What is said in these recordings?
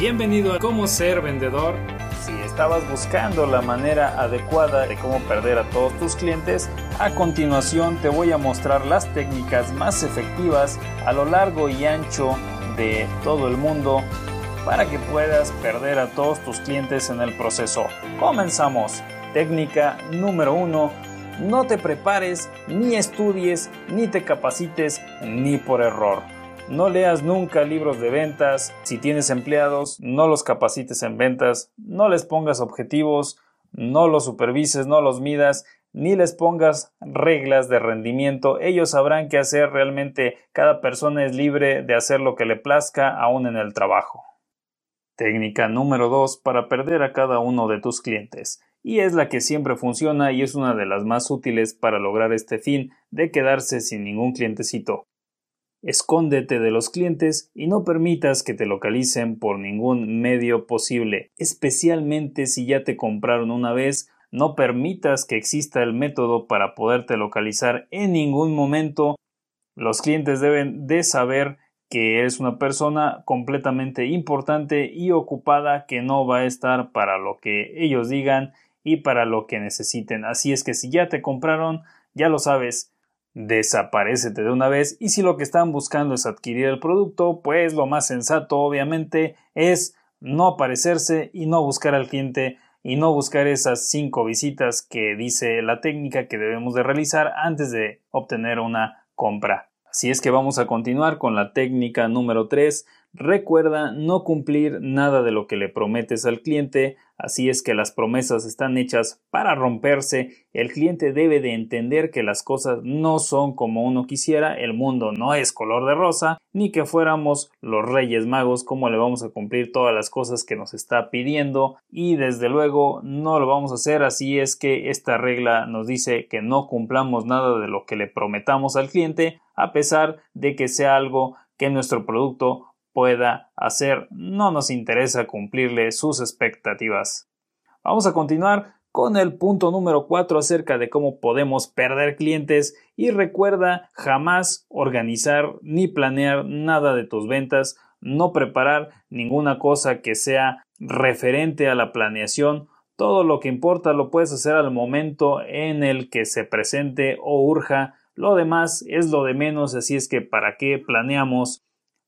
Bienvenido a Cómo ser vendedor. Si estabas buscando la manera adecuada de cómo perder a todos tus clientes, a continuación te voy a mostrar las técnicas más efectivas a lo largo y ancho de todo el mundo para que puedas perder a todos tus clientes en el proceso. Comenzamos. Técnica número uno. No te prepares, ni estudies, ni te capacites, ni por error. No leas nunca libros de ventas. Si tienes empleados, no los capacites en ventas. No les pongas objetivos. No los supervises, no los midas, ni les pongas reglas de rendimiento. Ellos sabrán qué hacer realmente. Cada persona es libre de hacer lo que le plazca, aún en el trabajo. Técnica número 2 para perder a cada uno de tus clientes. Y es la que siempre funciona y es una de las más útiles para lograr este fin de quedarse sin ningún clientecito. Escóndete de los clientes y no permitas que te localicen por ningún medio posible, especialmente si ya te compraron una vez, no permitas que exista el método para poderte localizar en ningún momento. Los clientes deben de saber que eres una persona completamente importante y ocupada que no va a estar para lo que ellos digan y para lo que necesiten. Así es que si ya te compraron, ya lo sabes, desaparecete de una vez y si lo que están buscando es adquirir el producto, pues lo más sensato obviamente es no aparecerse y no buscar al cliente y no buscar esas cinco visitas que dice la técnica que debemos de realizar antes de obtener una compra. Así es que vamos a continuar con la técnica número 3 Recuerda no cumplir nada de lo que le prometes al cliente, así es que las promesas están hechas para romperse, el cliente debe de entender que las cosas no son como uno quisiera, el mundo no es color de rosa, ni que fuéramos los reyes magos como le vamos a cumplir todas las cosas que nos está pidiendo. Y desde luego no lo vamos a hacer, así es que esta regla nos dice que no cumplamos nada de lo que le prometamos al cliente, a pesar de que sea algo que nuestro producto pueda hacer, no nos interesa cumplirle sus expectativas. Vamos a continuar con el punto número 4 acerca de cómo podemos perder clientes y recuerda jamás organizar ni planear nada de tus ventas, no preparar ninguna cosa que sea referente a la planeación, todo lo que importa lo puedes hacer al momento en el que se presente o urja, lo demás es lo de menos, así es que para qué planeamos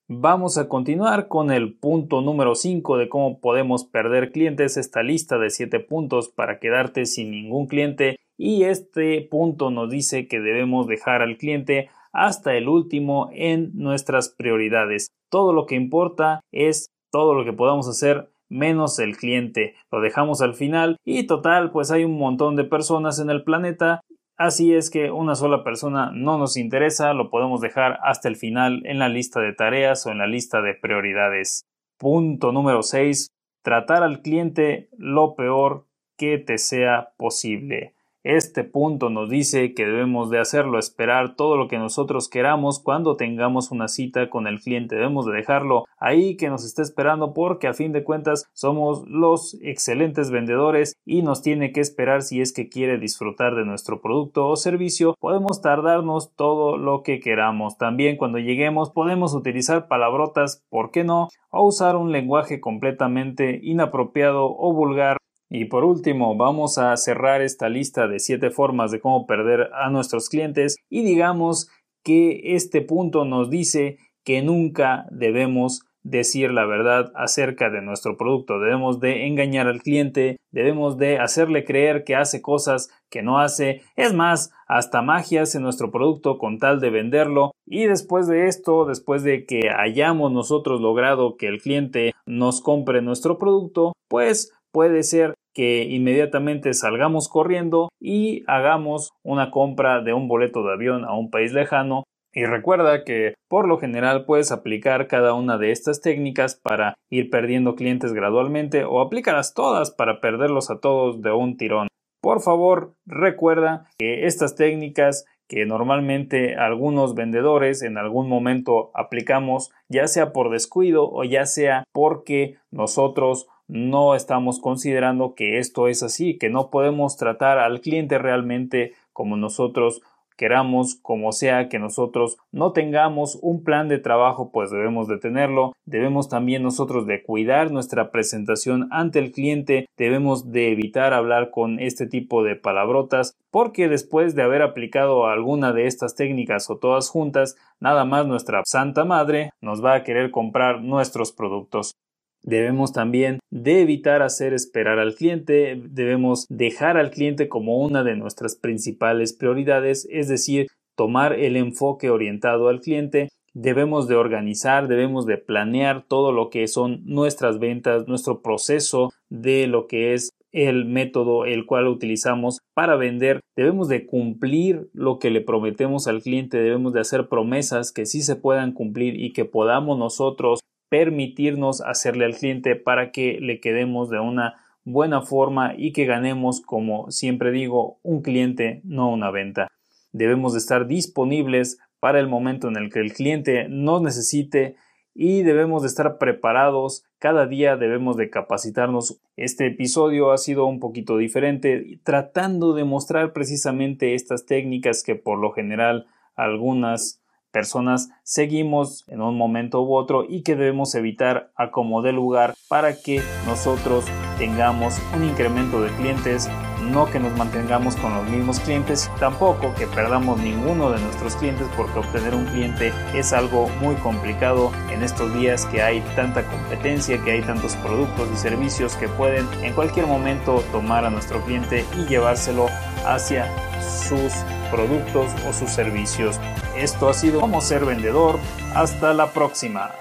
Vamos a continuar con el punto número 5 de cómo podemos perder clientes, esta lista de 7 puntos para quedarte sin ningún cliente y este punto nos dice que debemos dejar al cliente hasta el último en nuestras prioridades. Todo lo que importa es todo lo que podamos hacer menos el cliente. Lo dejamos al final y total, pues hay un montón de personas en el planeta Así es que una sola persona no nos interesa, lo podemos dejar hasta el final en la lista de tareas o en la lista de prioridades. Punto número 6. Tratar al cliente lo peor que te sea posible. Este punto nos dice que debemos de hacerlo esperar todo lo que nosotros queramos cuando tengamos una cita con el cliente. Debemos de dejarlo ahí que nos esté esperando porque a fin de cuentas somos los excelentes vendedores y nos tiene que esperar si es que quiere disfrutar de nuestro producto o servicio. Podemos tardarnos todo lo que queramos. También cuando lleguemos podemos utilizar palabrotas, ¿por qué no? O usar un lenguaje completamente inapropiado o vulgar y por último, vamos a cerrar esta lista de 7 formas de cómo perder a nuestros clientes y digamos que este punto nos dice que nunca debemos decir la verdad acerca de nuestro producto. Debemos de engañar al cliente, debemos de hacerle creer que hace cosas que no hace, es más, hasta magias en nuestro producto con tal de venderlo. Y después de esto, después de que hayamos nosotros logrado que el cliente nos compre nuestro producto, pues puede ser que inmediatamente salgamos corriendo y hagamos una compra de un boleto de avión a un país lejano y recuerda que por lo general puedes aplicar cada una de estas técnicas para ir perdiendo clientes gradualmente o aplícalas todas para perderlos a todos de un tirón. Por favor, recuerda que estas técnicas que normalmente algunos vendedores en algún momento aplicamos, ya sea por descuido o ya sea porque nosotros no estamos considerando que esto es así, que no podemos tratar al cliente realmente como nosotros queramos, como sea que nosotros no tengamos un plan de trabajo, pues debemos de tenerlo. Debemos también nosotros de cuidar nuestra presentación ante el cliente. Debemos de evitar hablar con este tipo de palabrotas porque después de haber aplicado alguna de estas técnicas o todas juntas, nada más nuestra Santa Madre nos va a querer comprar nuestros productos. Debemos también de evitar hacer esperar al cliente, debemos dejar al cliente como una de nuestras principales prioridades, es decir, tomar el enfoque orientado al cliente, debemos de organizar, debemos de planear todo lo que son nuestras ventas, nuestro proceso de lo que es el método el cual utilizamos para vender, debemos de cumplir lo que le prometemos al cliente, debemos de hacer promesas que sí se puedan cumplir y que podamos nosotros permitirnos hacerle al cliente para que le quedemos de una buena forma y que ganemos, como siempre digo, un cliente, no una venta. Debemos de estar disponibles para el momento en el que el cliente nos necesite y debemos de estar preparados. Cada día debemos de capacitarnos. Este episodio ha sido un poquito diferente, tratando de mostrar precisamente estas técnicas que por lo general algunas personas seguimos en un momento u otro y que debemos evitar a como de lugar para que nosotros tengamos un incremento de clientes, no que nos mantengamos con los mismos clientes, tampoco que perdamos ninguno de nuestros clientes porque obtener un cliente es algo muy complicado en estos días que hay tanta competencia, que hay tantos productos y servicios que pueden en cualquier momento tomar a nuestro cliente y llevárselo hacia sus productos o sus servicios. Esto ha sido como ser vendedor. Hasta la próxima.